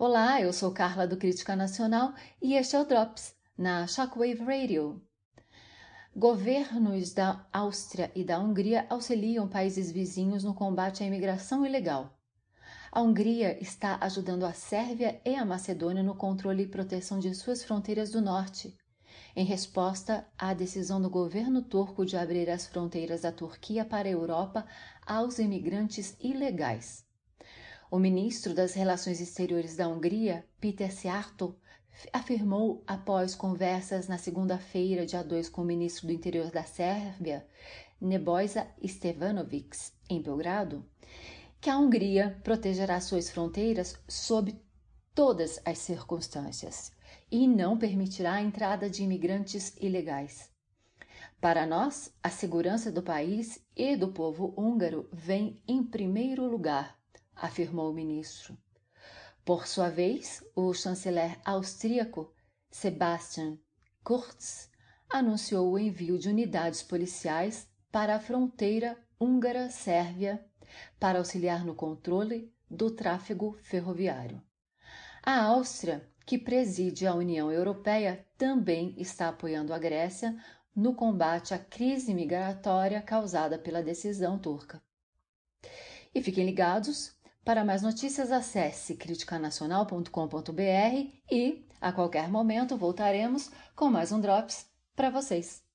Olá, eu sou Carla do Crítica Nacional e este é o Drops, na Shockwave Radio. Governos da Áustria e da Hungria auxiliam países vizinhos no combate à imigração ilegal. A Hungria está ajudando a Sérvia e a Macedônia no controle e proteção de suas fronteiras do norte, em resposta à decisão do governo turco de abrir as fronteiras da Turquia para a Europa aos imigrantes ilegais. O ministro das Relações Exteriores da Hungria, Peter Szijjártó, afirmou após conversas na segunda-feira, dia 2, com o ministro do Interior da Sérvia, Nebojsa Stevanovic, em Belgrado, que a Hungria protegerá suas fronteiras sob todas as circunstâncias e não permitirá a entrada de imigrantes ilegais. Para nós, a segurança do país e do povo húngaro vem em primeiro lugar, afirmou o ministro. Por sua vez, o chanceler austríaco Sebastian Kurz anunciou o envio de unidades policiais para a fronteira húngara-sérvia para auxiliar no controle do tráfego ferroviário. A Áustria, que preside a União Europeia, também está apoiando a Grécia no combate à crise migratória causada pela decisão turca. E fiquem ligados, para mais notícias acesse criticanacional.com.br e, a qualquer momento, voltaremos com mais um Drops para vocês.